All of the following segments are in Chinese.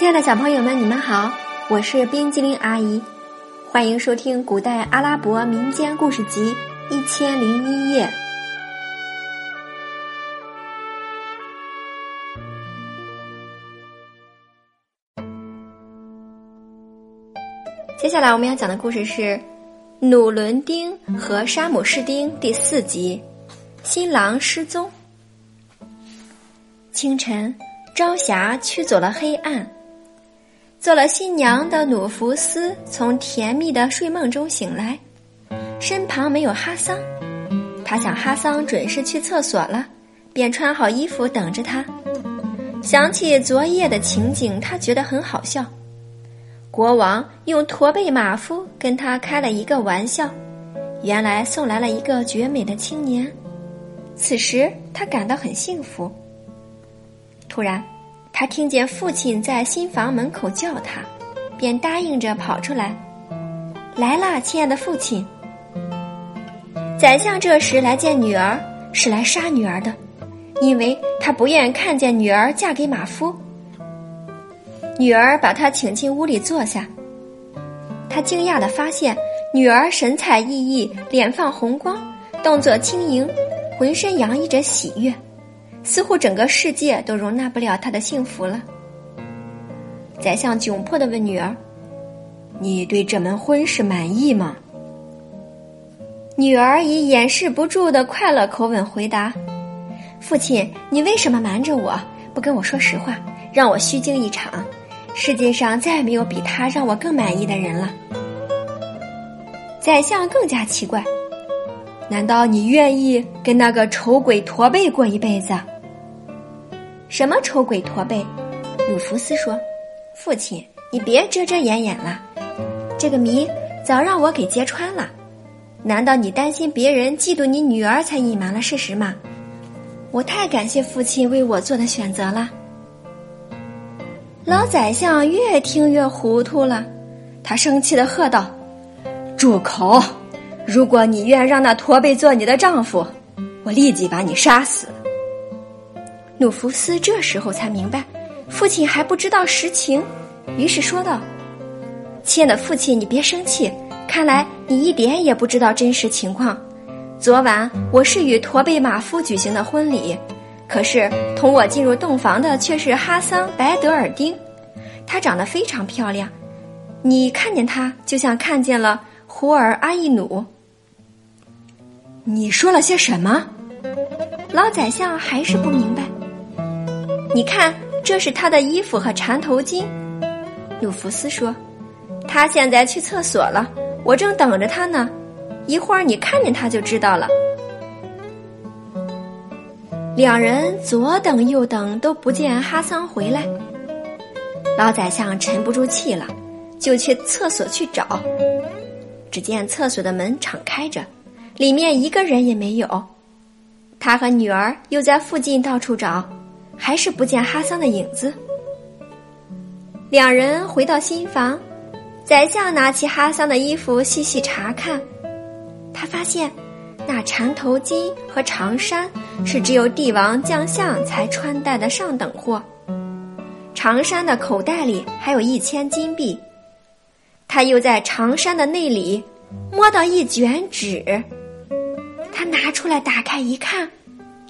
亲爱的小朋友们，你们好，我是冰激凌阿姨，欢迎收听古代阿拉伯民间故事集《一千零一夜》。接下来我们要讲的故事是《努伦丁和沙姆士丁》第四集：新郎失踪。清晨，朝霞驱走了黑暗。做了新娘的努福斯从甜蜜的睡梦中醒来，身旁没有哈桑。他想哈桑准是去厕所了，便穿好衣服等着他。想起昨夜的情景，他觉得很好笑。国王用驼背马夫跟他开了一个玩笑，原来送来了一个绝美的青年。此时他感到很幸福。突然。他听见父亲在新房门口叫他，便答应着跑出来。来啦，亲爱的父亲。宰相这时来见女儿，是来杀女儿的，因为他不愿看见女儿嫁给马夫。女儿把他请进屋里坐下，他惊讶的发现女儿神采奕奕，脸放红光，动作轻盈，浑身洋溢着喜悦。似乎整个世界都容纳不了他的幸福了。宰相窘迫的问女儿：“你对这门婚事满意吗？”女儿以掩饰不住的快乐口吻回答：“父亲，你为什么瞒着我不跟我说实话，让我虚惊一场？世界上再没有比他让我更满意的人了。”宰相更加奇怪。难道你愿意跟那个丑鬼驼背过一辈子？什么丑鬼驼背？鲁弗斯说：“父亲，你别遮遮掩掩了，这个谜早让我给揭穿了。难道你担心别人嫉妒你女儿才隐瞒了事实吗？我太感谢父亲为我做的选择了。”老宰相越听越糊涂了，他生气的喝道：“住口！”如果你愿让那驼背做你的丈夫，我立即把你杀死。努福斯这时候才明白，父亲还不知道实情，于是说道：“亲爱的父亲，你别生气，看来你一点也不知道真实情况。昨晚我是与驼背马夫举行的婚礼，可是同我进入洞房的却是哈桑·白德尔丁，她长得非常漂亮，你看见她就像看见了胡尔阿依努。”你说了些什么？老宰相还是不明白。你看，这是他的衣服和缠头巾。鲁弗斯说：“他现在去厕所了，我正等着他呢。一会儿你看见他就知道了。”两人左等右等都不见哈桑回来，老宰相沉不住气了，就去厕所去找。只见厕所的门敞开着。里面一个人也没有，他和女儿又在附近到处找，还是不见哈桑的影子。两人回到新房，宰相拿起哈桑的衣服细细查看，他发现那缠头巾和长衫是只有帝王将相才穿戴的上等货，长衫的口袋里还有一千金币，他又在长衫的内里摸到一卷纸。他拿出来打开一看，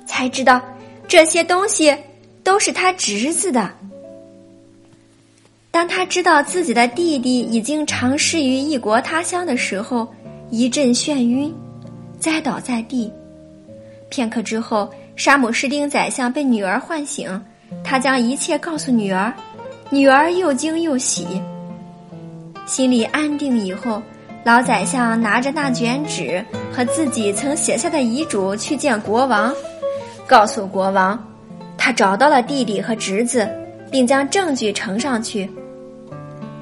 才知道这些东西都是他侄子的。当他知道自己的弟弟已经长逝于异国他乡的时候，一阵眩晕，栽倒在地。片刻之后，沙姆士丁宰相被女儿唤醒，他将一切告诉女儿，女儿又惊又喜，心里安定以后。老宰相拿着那卷纸和自己曾写下的遗嘱去见国王，告诉国王，他找到了弟弟和侄子，并将证据呈上去。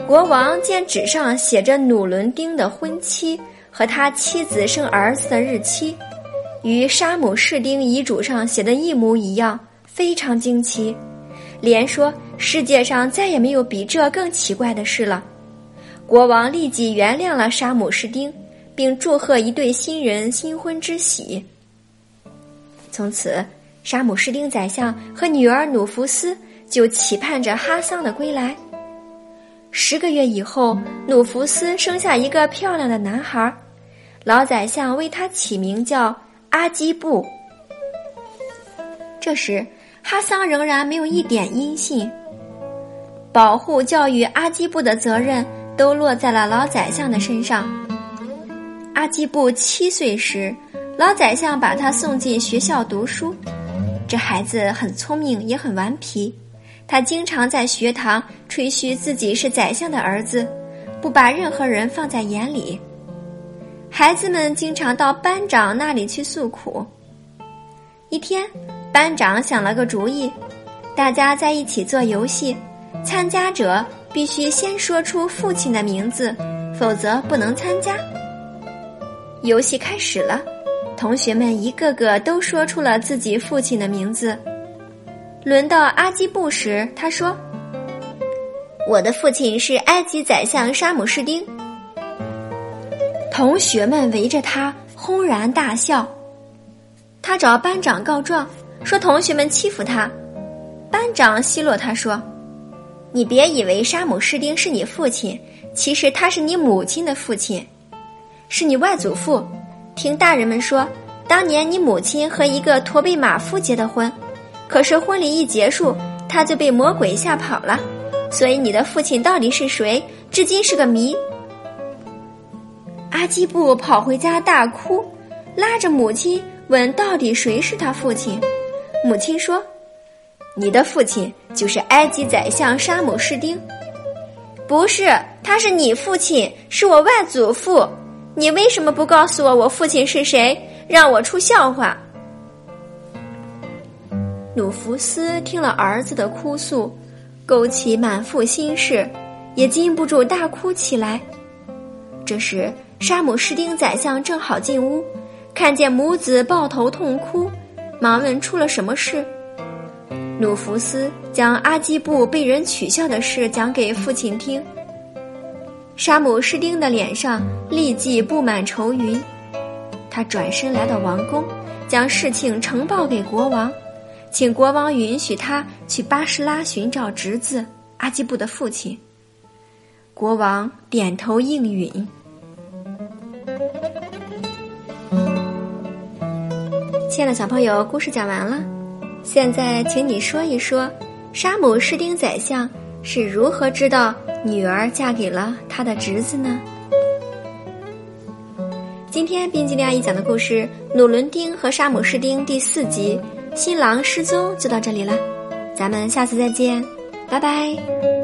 国王见纸上写着努伦丁的婚期和他妻子生儿子的日期，与沙姆士丁遗嘱上写的一模一样，非常惊奇，连说世界上再也没有比这更奇怪的事了。国王立即原谅了沙姆士丁，并祝贺一对新人新婚之喜。从此，沙姆士丁宰相和女儿努福斯就期盼着哈桑的归来。十个月以后，努福斯生下一个漂亮的男孩，老宰相为他起名叫阿基布。这时，哈桑仍然没有一点音信。保护教育阿基布的责任都落在了老宰相的身上。阿基布七岁时，老宰相把他送进学校读书。这孩子很聪明，也很顽皮。他经常在学堂吹嘘自己是宰相的儿子，不把任何人放在眼里。孩子们经常到班长那里去诉苦。一天，班长想了个主意，大家在一起做游戏，参加者必须先说出父亲的名字，否则不能参加。游戏开始了，同学们一个个都说出了自己父亲的名字。轮到阿基布时，他说：“我的父亲是埃及宰相沙姆士丁。”同学们围着他轰然大笑。他找班长告状，说同学们欺负他。班长奚落他说：“你别以为沙姆士丁是你父亲，其实他是你母亲的父亲，是你外祖父。听大人们说，当年你母亲和一个驼背马夫结的婚。”可是婚礼一结束，他就被魔鬼吓跑了，所以你的父亲到底是谁，至今是个谜。阿基布跑回家大哭，拉着母亲问：“到底谁是他父亲？”母亲说：“你的父亲就是埃及宰相沙姆士丁。”“不是，他是你父亲，是我外祖父。你为什么不告诉我我父亲是谁，让我出笑话？”努福斯听了儿子的哭诉，勾起满腹心事，也禁不住大哭起来。这时，沙姆士丁宰相正好进屋，看见母子抱头痛哭，忙问出了什么事。努福斯将阿基布被人取笑的事讲给父亲听。沙姆士丁的脸上立即布满愁云，他转身来到王宫，将事情呈报给国王。请国王允许他去巴士拉寻找侄子阿基布的父亲。国王点头应允。亲爱的小朋友，故事讲完了，现在请你说一说，沙姆士丁宰相是如何知道女儿嫁给了他的侄子呢？今天冰激凌阿姨讲的故事《努伦丁和沙姆士丁》第四集。新郎失踪就到这里了，咱们下次再见，拜拜。